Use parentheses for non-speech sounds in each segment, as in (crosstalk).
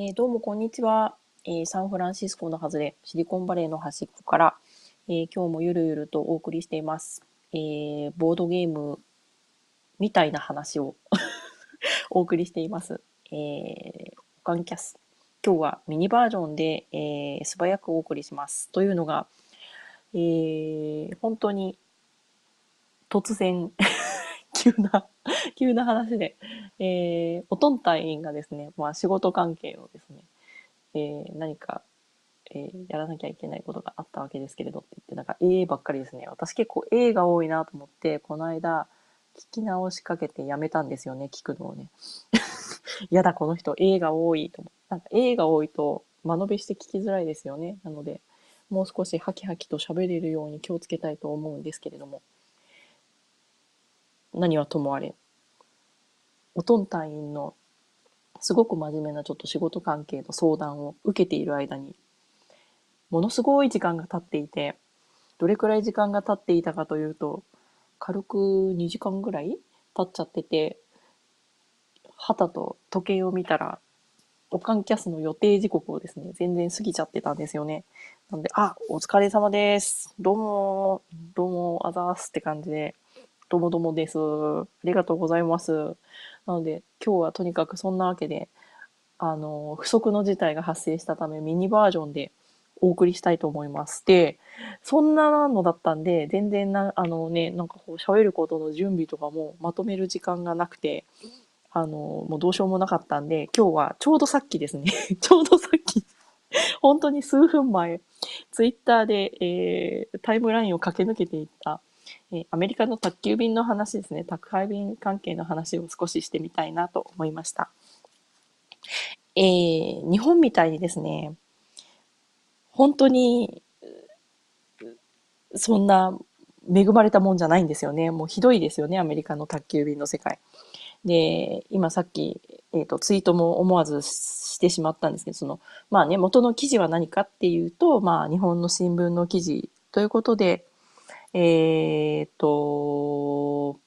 えー、どうもこんにちは、えー、サンフランシスコの外れ、シリコンバレーの端っこから、えー、今日もゆるゆるとお送りしています。えボードゲームみたいな話を (laughs) お送りしています。えー、オカンキャス。今日はミニバージョンで、え素早くお送りします。というのが、え本当に突然急な (laughs) 急な話で、えー、おとん隊員がですね、まあ仕事関係をですね、えー、何か、えー、やらなきゃいけないことがあったわけですけれどって言って、なんか A ばっかりですね。私結構 A が多いなと思って、この間、聞き直しかけてやめたんですよね、聞くのをね。(laughs) やだ、この人 A が多いと思って。なんか A が多いと間延びして聞きづらいですよね。なので、もう少しハキハキと喋れるように気をつけたいと思うんですけれども。何はともあれ、おとん隊員のすごく真面目なちょっと仕事関係の相談を受けている間に、ものすごい時間が経っていて、どれくらい時間が経っていたかというと、軽く2時間ぐらい経っちゃってて、はたと時計を見たら、オカンキャスの予定時刻をですね、全然過ぎちゃってたんですよね。なんで、あ、お疲れ様です。どうも、どうも、あざーすって感じで、どもどもです。ありがとうございます。なので、今日はとにかくそんなわけで、あの、不測の事態が発生したため、ミニバージョンでお送りしたいと思います。で、そんなのだったんで、全然な、あのね、なんかこう喋ることの準備とかもまとめる時間がなくて、あの、もうどうしようもなかったんで、今日はちょうどさっきですね、(laughs) ちょうどさっき本当に数分前、ツイッターで、えー、タイムラインを駆け抜けていったえアメリカの宅急便の話ですね、宅配便関係の話を少ししてみたいなと思いました。えー、日本みたいにですね、本当に、そんな恵まれたもんじゃないんですよね。もうひどいですよね、アメリカの宅急便の世界。で、今さっき、えっ、ー、と、ツイートも思わずしてしまったんですけど、その、まあね、元の記事は何かっていうと、まあ、日本の新聞の記事ということで、えっ、と、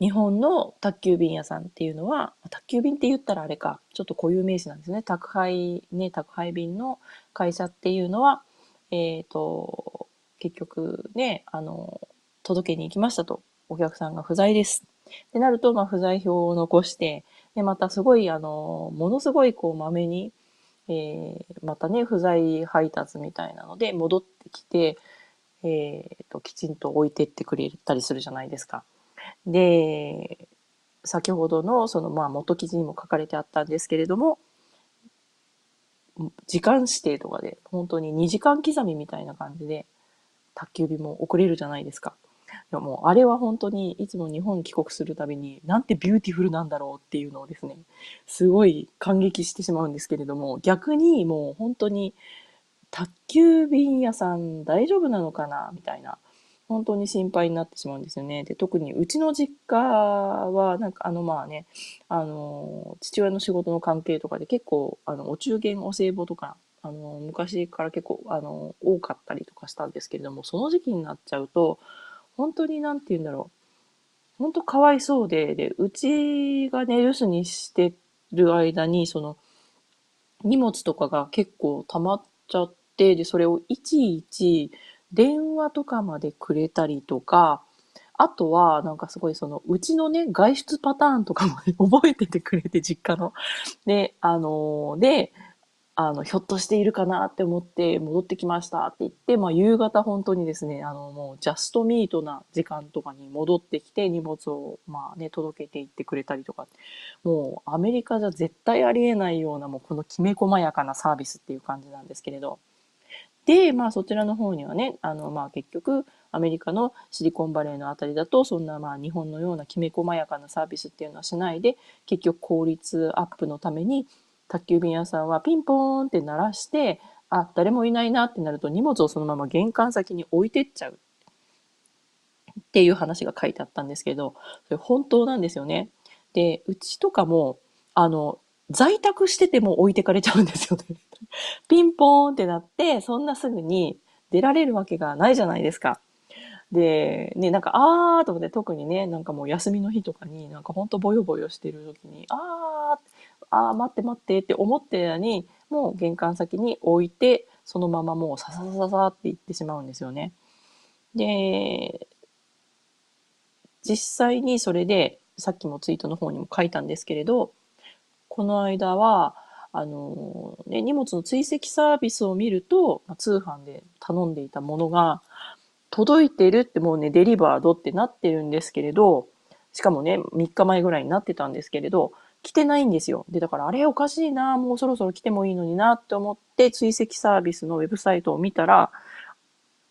日本の宅急便屋さんっていうのは、宅急便って言ったらあれか、ちょっと固有名詞なんですね。宅配、ね、宅配便の会社っていうのは、えっ、と、結局ね、あの、届けに行きましたと。お客さんが不在です。ってなると、まあ、不在票を残して、で、またすごい、あの、ものすごい、こう、まめに、えー、またね、不在配達みたいなので戻ってきて、えーと、きちんと置いてってくれたりするじゃないですか。で、先ほどのそのまあ元記事にも書かれてあったんですけれども、時間指定とかで本当に2時間刻みみたいな感じで宅急便も送れるじゃないですか。やもうあれは本当にいつも日本帰国するたびになんてビューティフルなんだろうっていうのをですね、すごい感激してしまうんですけれども、逆にもう本当に宅急便屋さん大丈夫なのかなみたいな。本当に心配になってしまうんですよね。で、特にうちの実家は、なんかあのまあね、あの、父親の仕事の関係とかで結構、あの、お中元お歳暮とか、あの、昔から結構、あの、多かったりとかしたんですけれども、その時期になっちゃうと、本当になんて言うんだろう。本当かわいそうで、で、うちがね、留守にしてる間に、その、荷物とかが結構溜まっちゃって、で、それをいちいち電話とかまでくれたりとか、あとは、なんかすごいその、うちのね、外出パターンとかも、ね、(laughs) 覚えててくれて、実家の。で、あの、で、あの、ひょっとしているかなって思って戻ってきましたって言って、まあ夕方本当にですね、あのもうジャストミートな時間とかに戻ってきて荷物をまあね、届けていってくれたりとか、もうアメリカじゃ絶対ありえないようなもうこのきめ細やかなサービスっていう感じなんですけれど。で、まあそちらの方にはね、あのまあ結局アメリカのシリコンバレーのあたりだとそんなまあ日本のようなきめ細やかなサービスっていうのはしないで、結局効率アップのために宅急便屋さんはピンポーンって鳴らして、あ、誰もいないなってなると荷物をそのまま玄関先に置いてっちゃう。っていう話が書いてあったんですけど、それ本当なんですよね。で、うちとかも、あの、在宅してても置いてかれちゃうんですよね。(laughs) ピンポーンってなって、そんなすぐに出られるわけがないじゃないですか。で、ね、なんか、あーと思って、特にね、なんかもう休みの日とかに、なんかほんとボヨボヨしてる時に、あーああ、待って待ってって思ってる間に、もう玄関先に置いて、そのままもうさささささって行ってしまうんですよね。で、実際にそれで、さっきもツイートの方にも書いたんですけれど、この間は、あの、ね、荷物の追跡サービスを見ると、通販で頼んでいたものが、届いてるってもうね、デリバードってなってるんですけれど、しかもね、3日前ぐらいになってたんですけれど、来てないんですよ。で、だからあれおかしいな、もうそろそろ来てもいいのになって思って追跡サービスのウェブサイトを見たら、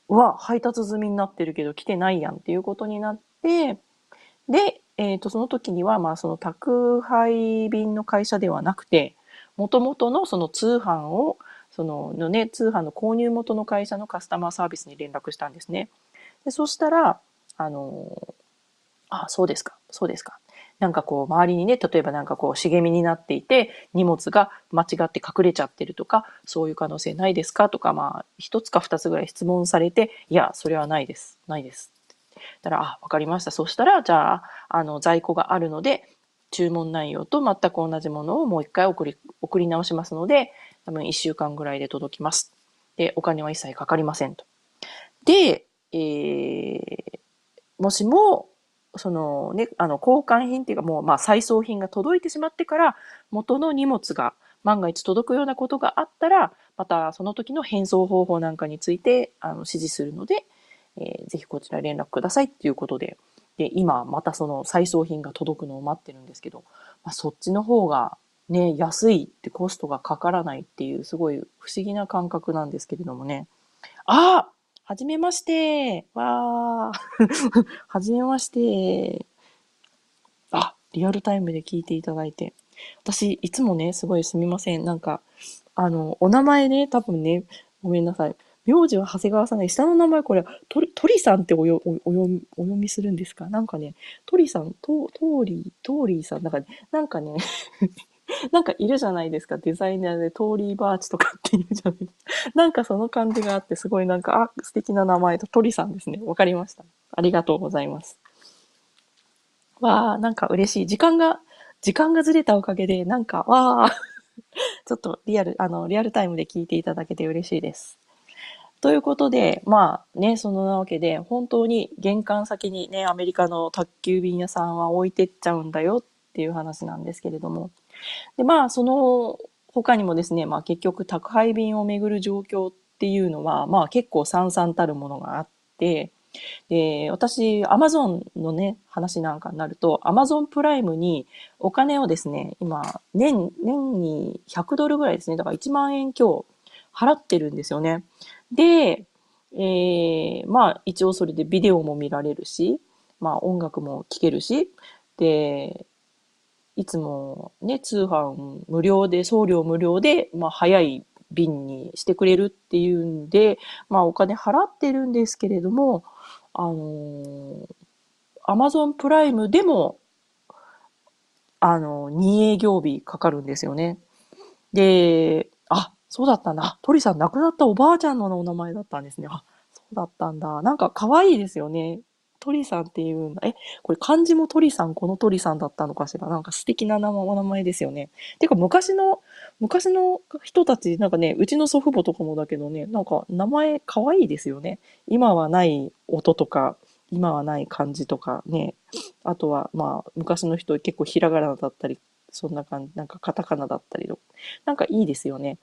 うわ、配達済みになってるけど来てないやんっていうことになって、で、えっ、ー、と、その時には、まあ、その宅配便の会社ではなくて、もともとのその通販を、そののね、通販の購入元の会社のカスタマーサービスに連絡したんですね。で、そしたら、あの、あ、そうですか、そうですか。なんかこう、周りにね、例えばなんかこう、茂みになっていて、荷物が間違って隠れちゃってるとか、そういう可能性ないですかとか、まあ、一つか二つぐらい質問されて、いや、それはないです。ないです。たら、あ、わかりました。そしたら、じゃあ、あの、在庫があるので、注文内容と全く同じものをもう一回送り、送り直しますので、多分一週間ぐらいで届きます。で、お金は一切かかりませんと。で、えー、もしも、そのね、あの、交換品っていうかもう、まあ、再送品が届いてしまってから、元の荷物が万が一届くようなことがあったら、またその時の返送方法なんかについて、あの、指示するので、えー、ぜひこちら連絡くださいっていうことで、で、今またその再送品が届くのを待ってるんですけど、まあ、そっちの方がね、安いってコストがかからないっていうすごい不思議な感覚なんですけれどもね。あはじめましてわー (laughs) はじめましてあ、リアルタイムで聞いていただいて。私、いつもね、すごいすみません。なんか、あの、お名前ね、多分ね、ごめんなさい。名字は長谷川さんで、下の名前これ、鳥、さんっておよお読みするんですか？なんかね、鳥さん、と、トーリー、トーリーさん、なんか、なんかね (laughs) なんかいるじゃないですか。デザイナーでトーリーバーチとかっていうじゃないですか。なんかその感じがあって、すごいなんか、あ、素敵な名前と鳥さんですね。わかりました。ありがとうございます。わあ、なんか嬉しい。時間が、時間がずれたおかげで、なんか、わあ、(laughs) ちょっとリアル、あの、リアルタイムで聞いていただけて嬉しいです。ということで、まあね、そのなわけで、本当に玄関先にね、アメリカの宅急便屋さんは置いてっちゃうんだよっていう話なんですけれども。で、まあ、その他にもですね、まあ結局宅配便をめぐる状況っていうのは、まあ結構散々たるものがあって、で、私、アマゾンのね、話なんかになると、アマゾンプライムにお金をですね、今、年、年に100ドルぐらいですね、だから1万円強払ってるんですよね。で、えー、まあ一応それでビデオも見られるし、まあ音楽も聴けるし、で、いつもね、通販無料で、送料無料で、まあ早い便にしてくれるっていうんで、まあお金払ってるんですけれども、あの、アマゾンプライムでも、あの、2営業日かかるんですよね。で、あ、そうだったんだ。鳥さん亡くなったおばあちゃんのお名前だったんですね。あ、そうだったんだ。なんか可愛いですよね。鳥さんっていうんだ。え、これ漢字も鳥さん、この鳥さんだったのかしら？なんか素敵な名前お名前ですよね。てか昔の、昔の人たち、なんかね、うちの祖父母とかもだけどね、なんか名前可愛いですよね。今はない音とか、今はない漢字とかね。あとは、まあ、昔の人結構ひらがなだったり、そんな感じ、なんかカタカナだったりとかなんかいいですよね。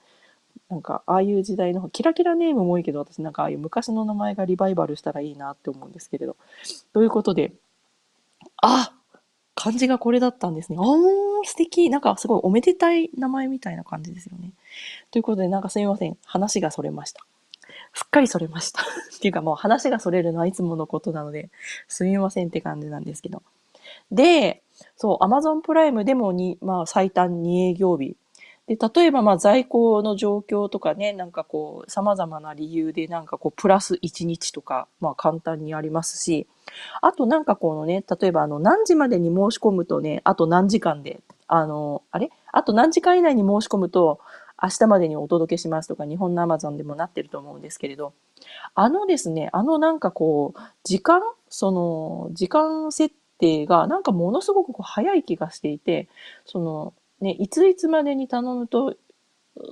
なんか、ああいう時代の、キラキラネームも多いけど、私なんかああいう昔の名前がリバイバルしたらいいなって思うんですけれど。ということで、あ漢字がこれだったんですね。あー、素敵。なんかすごいおめでたい名前みたいな感じですよね。ということで、なんかすみません。話がそれました。すっかりそれました。(laughs) っていうかもう話がそれるのはいつものことなので、すみませんって感じなんですけど。で、そう、Amazon プライムでもに、まあ最短2営業日で、例えばまあ在庫の状況とかね、なんかこう、様々な理由でなんかこう、プラス1日とか、まあ簡単にありますし、あとなんかこのね、例えばあの、何時までに申し込むとね、あと何時間で、あの、あれ？あと何時間以内に申し込むと、明日までにお届けしますとか、日本のアマゾンでもなってると思うんですけれど、あのですね、あのなんかこう、時間その、時間設定がなんかものすごくこう早い気がしていて、その、ね、いついつまでに頼むと、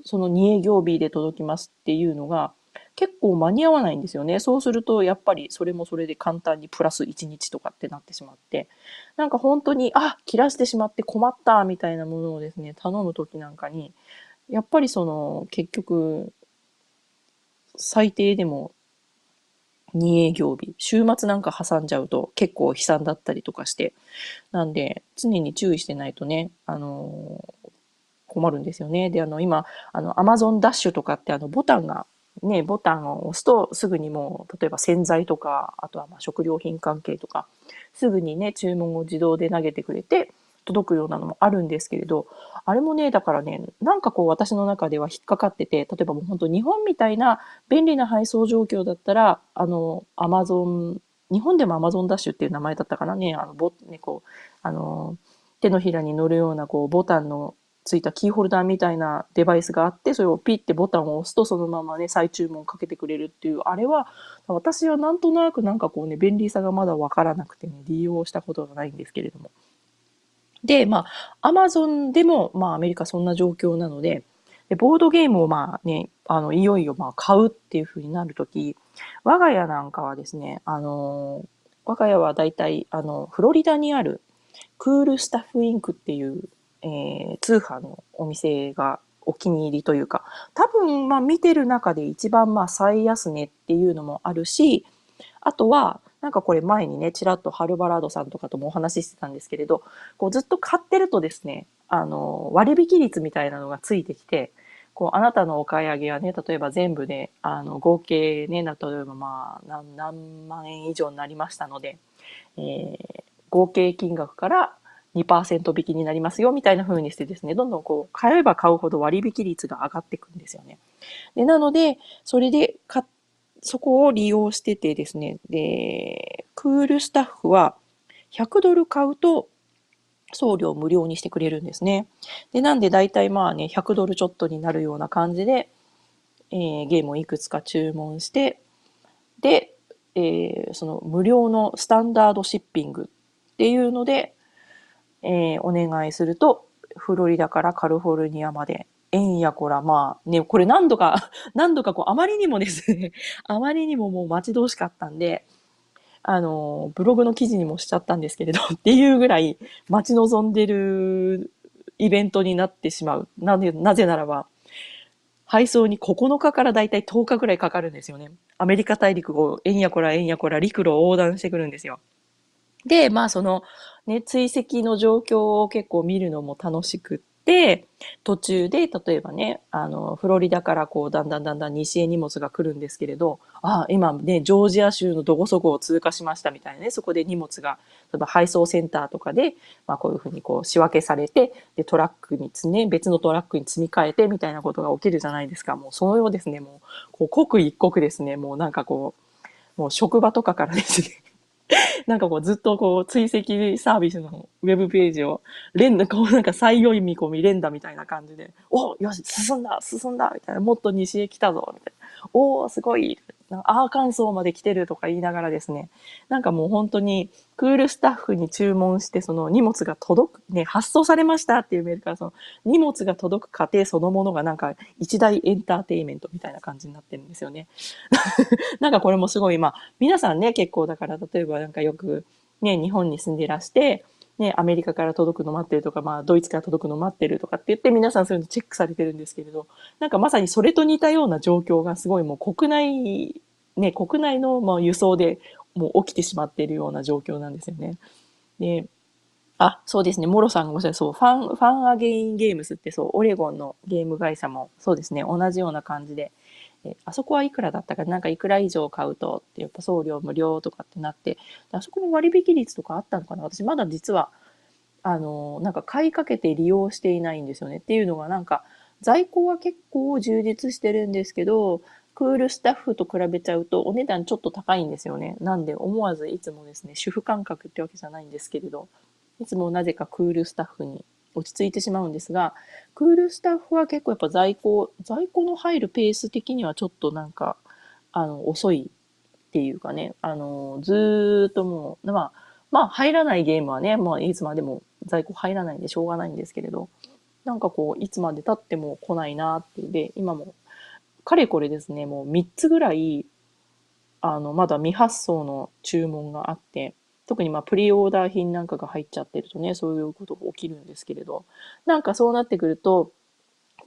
その2営業日で届きますっていうのが、結構間に合わないんですよね。そうすると、やっぱりそれもそれで簡単にプラス1日とかってなってしまって、なんか本当に、あ、切らしてしまって困ったみたいなものをですね、頼む時なんかに、やっぱりその、結局、最低でも2営業日。週末なんか挟んじゃうと結構悲惨だったりとかして。なんで、常に注意してないとね、あのー、困るんですよね。で、あの、今、あの、Amazon ダッシュとかってあの、ボタンがね、ボタンを押すとすぐにもう、例えば洗剤とか、あとはま食料品関係とか、すぐにね、注文を自動で投げてくれて、届くようなのもあるんですけれど、あれもね、だからね、なんかこう私の中では引っかかってて、例えばもう本当日本みたいな便利な配送状況だったら、あの、アマゾン、日本でもアマゾンダッシュっていう名前だったかなね、あの、ボね、こう、あの、手のひらに乗るようなこうボタンのついたキーホルダーみたいなデバイスがあって、それをピッてボタンを押すとそのままね、再注文かけてくれるっていう、あれは、私はなんとなくなんかこうね、便利さがまだわからなくてね、利用したことがないんですけれども。で、まあ、アマゾンでも、まあ、アメリカそんな状況なので、でボードゲームをまあね、あの、いよいよまあ買うっていう風になるとき、我が家なんかはですね、あの、我が家はだいたい、あの、フロリダにあるクールスタッフインクっていうえー、通販のお店がお気に入りというか、多分、まあ見てる中で一番まあ最安値っていうのもあるし、あとは、なんかこれ前にね、ちらっとハルバラードさんとかともお話ししてたんですけれど、こうずっと買ってるとですね、あの、割引率みたいなのがついてきて、こう、あなたのお買い上げはね、例えば全部で、あの、合計ね、例えばまあ、何万円以上になりましたので、えー、合計金額から2%引きになりますよみたいな風にしてですね、どんどんこう、買えば買うほど割引率が上がっていくんですよね。で、なので、それでか、そこを利用しててですね、で、クールスタッフは100ドル買うと送料無料にしてくれるんですね。で、なんで大体まあね、100ドルちょっとになるような感じで、えー、ゲームをいくつか注文して、で、えー、その無料のスタンダードシッピングっていうので、えー、お願いすると、フロリダからカリフォルニアまで、円やこら、まあね、これ何度か、(laughs) 何度かこう、あまりにもですね、(laughs) あまりにももう待ち遠しかったんで、あの、ブログの記事にもしちゃったんですけれど、(laughs) っていうぐらい待ち望んでるイベントになってしまう。なぜ、なぜならば、配送に9日からだいたい10日ぐらいかかるんですよね。アメリカ大陸を円やこら円やこら陸路を横断してくるんですよ。で、まあその、ね、追跡の状況を結構見るのも楽しくて、途中で、例えばね、あの、フロリダからこう、だんだんだんだん西へ荷物が来るんですけれど、あ、今ね、ジョージア州のどこそこを通過しましたみたいなね、そこで荷物が、例えば配送センターとかで、まあこういうふうにこう仕分けされて、で、トラックにね、別のトラックに積み替えてみたいなことが起きるじゃないですか。もうそのようですね、もう、こう、刻一刻ですね、もうなんかこう、もう職場とかからですね (laughs) なんかこうずっとこう追跡サービスのウェブページを連打、こうなんか最良い見込み連打みたいな感じで、およし、進んだ進んだみたいな、もっと西へ来たぞみたいな。おー、すごいアーカンソーまで来てるとか言いながらですね、なんかもう本当にクールスタッフに注文してその荷物が届く、ね、発送されましたっていうメールからその荷物が届く過程そのものがなんか一大エンターテイメントみたいな感じになってるんですよね。(laughs) なんかこれもすごい、まあ皆さんね、結構だから例えばなんかよくね、日本に住んでいらして、ね、アメリカから届くの待ってるとか、まあ、ドイツから届くの待ってるとかって言って、皆さんそういうのチェックされてるんですけれど、なんかまさにそれと似たような状況がすごいもう国内、ね、国内のまあ輸送でもう起きてしまっているような状況なんですよね。で、あ、そうですね。モロさんがおっしゃる、そう、ファン、ファンアゲインゲームスってそう、オレゴンのゲーム会社もそうですね、同じような感じで、えあそこはいくらだったかなんかいくら以上買うとってやっぱ送料無料とかってなってあそこの割引率とかあったのかな？私まだ実はあのなんか買いかけて利用していないんですよね。っていうのがなんか在庫は結構充実してるんですけどクールスタッフと比べちゃうとお値段ちょっと高いんですよね。なんで思わずいつもですね、主婦感覚ってわけじゃないんですけれど、いつもなぜかクールスタッフに落ち着いてしまうんですが、クールスタッフは結構やっぱ在庫、在庫の入るペース的にはちょっとなんか、あの、遅いっていうかね、あの、ずっともう、まあ、まあ入らないゲームはね、まあいつまでも在庫入らないんでしょうがないんですけれど、なんかこう、いつまで経っても来ないなっていうで、今も、かれこれですね、もう3つぐらい、あの、まだ未発送の注文があって、特にまあプリオーダー品なんかが入っちゃってるとね、そういうことが起きるんですけれど、なんかそうなってくると、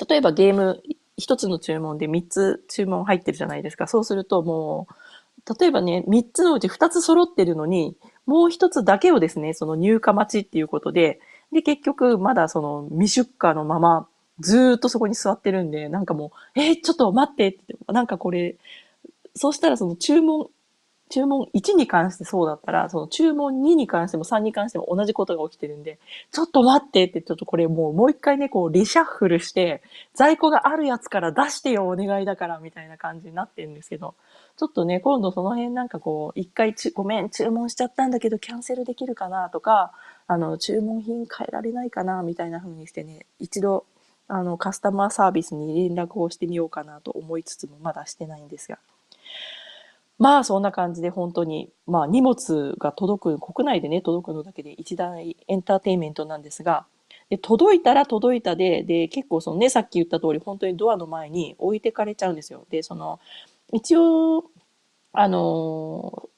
例えばゲーム一つの注文で3つ注文入ってるじゃないですか。そうするともう、例えばね、3つのうち2つ揃ってるのに、もう1つだけをですね、その入荷待ちっていうことで、で、結局まだその未出荷のまま、ずーっとそこに座ってるんで、なんかもう、えー、ちょっと待ってって、なんかこれ、そうしたらその注文注文1に関してそうだったら、その注文2に関しても3に関しても同じことが起きてるんで、ちょっと待ってって、ちょっとこれもうもう一回ね、こうリシャッフルして、在庫があるやつから出してよ、お願いだから、みたいな感じになってるんですけど、ちょっとね、今度その辺なんかこう、一回ち、ごめん、注文しちゃったんだけど、キャンセルできるかなとか、あの、注文品変えられないかな、みたいな風にしてね、一度、あの、カスタマーサービスに連絡をしてみようかなと思いつつも、まだしてないんですが。まあそんな感じで本当に、まあ荷物が届く、国内でね、届くのだけで一大エンターテインメントなんですが、で届いたら届いたで、で、結構そのね、さっき言った通り、本当にドアの前に置いてかれちゃうんですよ。で、その、一応、あの、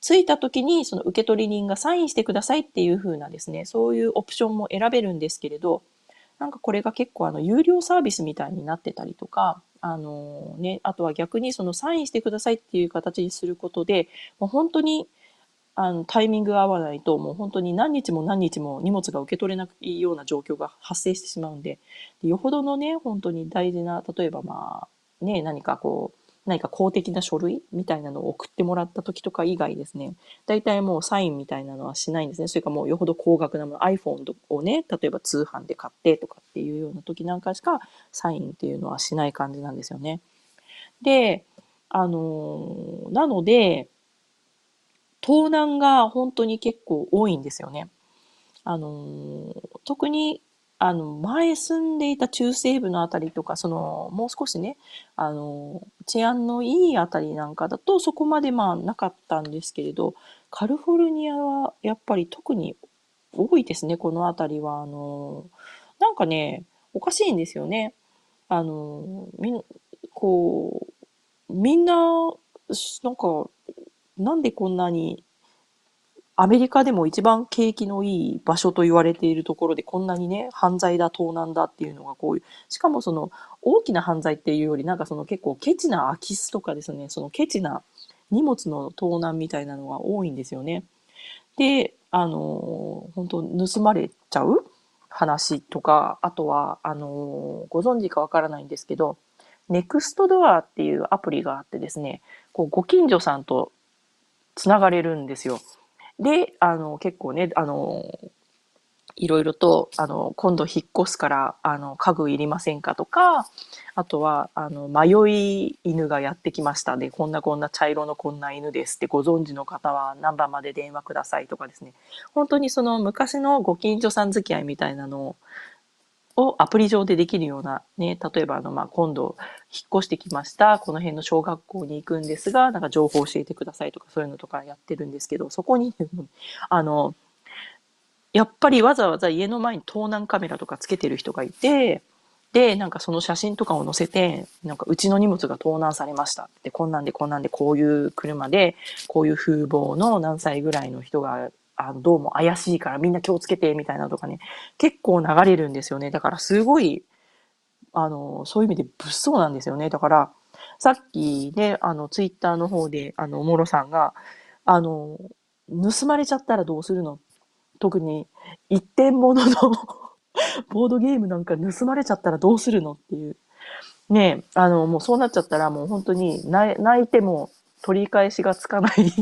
着いた時にその受取人がサインしてくださいっていう風なですね、そういうオプションも選べるんですけれど、なんかこれが結構あの有料サービスみたいになってたりとか、あのね、あとは逆にそのサインしてくださいっていう形にすることで、もう本当にあのタイミングが合わないと、もう本当に何日も何日も荷物が受け取れないような状況が発生してしまうんで、でよほどのね、本当に大事な、例えばまあ、ね、何かこう、何か公的な書類みたいなのを送ってもらった時とか以外ですね、大体もうサインみたいなのはしないんですね。それかもうよほど高額なもの、iPhone をね、例えば通販で買ってとかっていうような時なんかしかサインっていうのはしない感じなんですよね。で、あのー、なので、盗難が本当に結構多いんですよね。あのー、特にあの、前住んでいた中西部のあたりとか、その、もう少しね、あの、治安のいいあたりなんかだと、そこまでまあなかったんですけれど、カリフォルニアはやっぱり特に多いですね、このあたりは。あの、なんかね、おかしいんですよね。あの、みん、こう、みんな、なんか、なんでこんなにアメリカでも一番景気のいい場所と言われているところでこんなにね、犯罪だ、盗難だっていうのがこういう、しかもその大きな犯罪っていうよりなんかその結構ケチな空き巣とかですね、そのケチな荷物の盗難みたいなのが多いんですよね。で、あの、本当盗まれちゃう？話とか、あとは、あの、ご存知かわからないんですけど、ネクストドアっていうアプリがあってですね、こうご近所さんとつながれるんですよ。で、あの、結構ね、あの、いろいろと、あの、今度引っ越すから、あの、家具いりませんかとか、あとは、あの、迷い犬がやってきましたで、こんなこんな茶色のこんな犬ですってご存知の方は何番まで電話くださいとかですね。本当にその昔のご近所さん付き合いみたいなのを、をアプリ上でできるようなね、例えばあの、まあ、今度引っ越してきました、この辺の小学校に行くんですが、なんか情報教えてくださいとかそういうのとかやってるんですけど、そこに、あの、やっぱりわざわざ家の前に盗難カメラとかつけてる人がいて、で、なんかその写真とかを載せて、なんかうちの荷物が盗難されました。で、こんなんでこんなんでこういう車で、こういう風貌の何歳ぐらいの人があの、どうも怪しいからみんな気をつけて、みたいなとかね、結構流れるんですよね。だからすごい、あの、そういう意味で物騒なんですよね。だから、さっきね、あの、ツイッターの方で、あの、おもろさんが、あの、盗まれちゃったらどうするの？特に、一点物の (laughs) ボードゲームなんか盗まれちゃったらどうするのっていう。ねあの、もうそうなっちゃったらもう本当に泣いても取り返しがつかない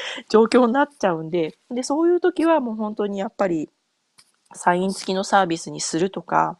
(laughs) 状況になっちゃうんで、で、そういう時はもう本当にやっぱりサイン付きのサービスにするとか、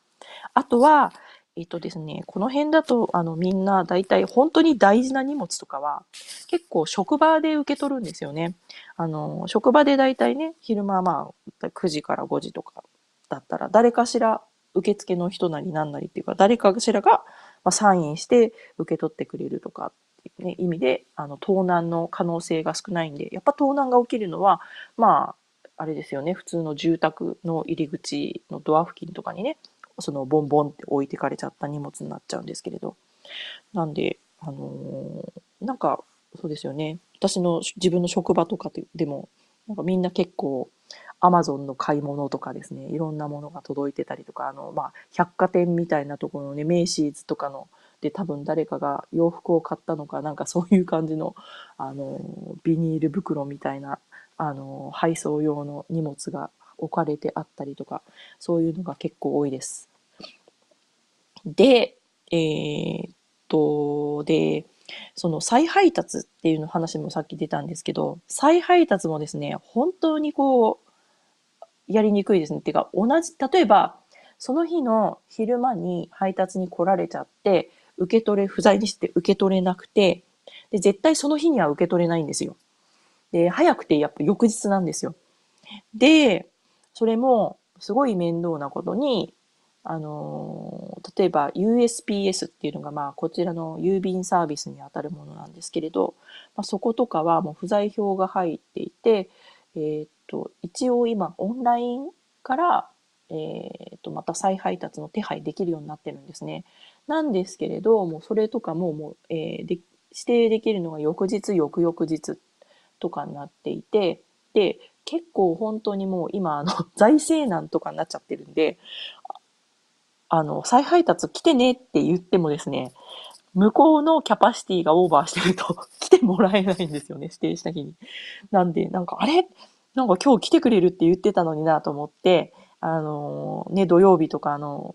あとは、えっとですね、この辺だと、あの、みんな大体本当に大事な荷物とかは、結構職場で受け取るんですよね。あの、職場で大体ね、昼間まあ、9時から5時とかだったら、誰かしら受付の人なりなんなりっていうか、誰かしらが、ま、サインして受け取ってくれるとかっいうね、意味で、あの、盗難の可能性が少ないんで、やっぱ盗難が起きるのは、まあ、あれですよね、普通の住宅の入り口のドア付近とかにね、そのボンボンって置いてかれちゃった荷物になっちゃうんですけれど。なんで、あのーなんか、そうですよね。私の自分の職場とかででも、なんかみんな結構、アマゾンの買い物とかですね、いろんなものが届いてたりとか、あの、まあ、百貨店みたいなところのね、メイシーズとかの、で多分誰かが洋服を買ったのか、なんかそういう感じの、あの、ビニール袋みたいな、あの、配送用の荷物が置かれてあったりとか、そういうのが結構多いです。で、えーっと、で、その再配達っていうの話もさっき出たんですけど、再配達もですね、本当にこう、やりにくいですね。ていうか、同じ、例えば、その日の昼間に配達に来られちゃって、受け取れ、不在にして受け取れなくて、で、絶対その日には受け取れないんですよ。で、早くてやっぱ翌日なんですよ。で、それもすごい面倒なことに、あの、例えば USPS っていうのが、まあ、こちらの郵便サービスにあたるものなんですけれど、まあ、そことかはもう不在票が入っていて、えーっと、一応今オンラインから、えーっと、また再配達の手配できるようになってるんですね。なんですけれど、もうそれとかももう、えーで、指定できるのが翌日、翌々日とかになっていて、で、結構本当にもう今、あの、(laughs) 財政難とかになっちゃってるんで、あの、再配達来てねって言ってもですね、向こうのキャパシティがオーバーしてると (laughs) 来てもらえないんですよね、指定した日に。なんで、なんか、あれ？なんか今日来てくれるって言ってたのになと思って、あのね、土曜日とかあの、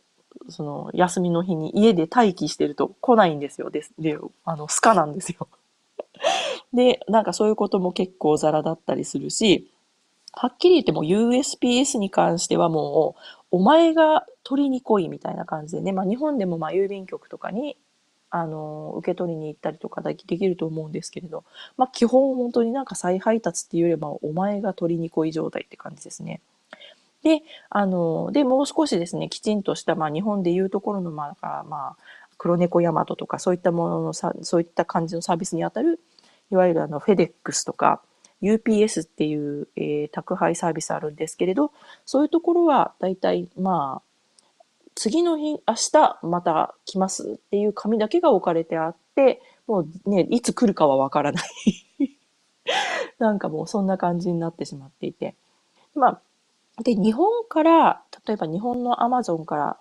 その、休みの日に家で待機してると来ないんですよ。で、で、あの、スカなんですよ。(laughs) で、なんかそういうことも結構ザラだったりするし、はっきり言っても USPS に関してはもう、お前が取りに来いみたいな感じでね、まあ日本でもまあ郵便局とかに、あの、受け取りに行ったりとかできると思うんですけれど、まあ基本本当になんか再配達っていうよりは、お前が取りに来い状態って感じですね。で、あの、で、もう少しですね、きちんとした、まあ日本でいうところの、まあ、まあ、黒猫ヤマトとかそういったもののさ、そういった感じのサービスにあたる、いわゆるあの、フェデックスとか、UPS っていう、えー、宅配サービスあるんですけれど、そういうところは大体、まあ、次の日、明日また来ますっていう紙だけが置かれてあって、もうね、いつ来るかはわからない (laughs) なんかもうそんな感じになってしまっていて。まあ、で、日本から、例えば日本のアマゾンから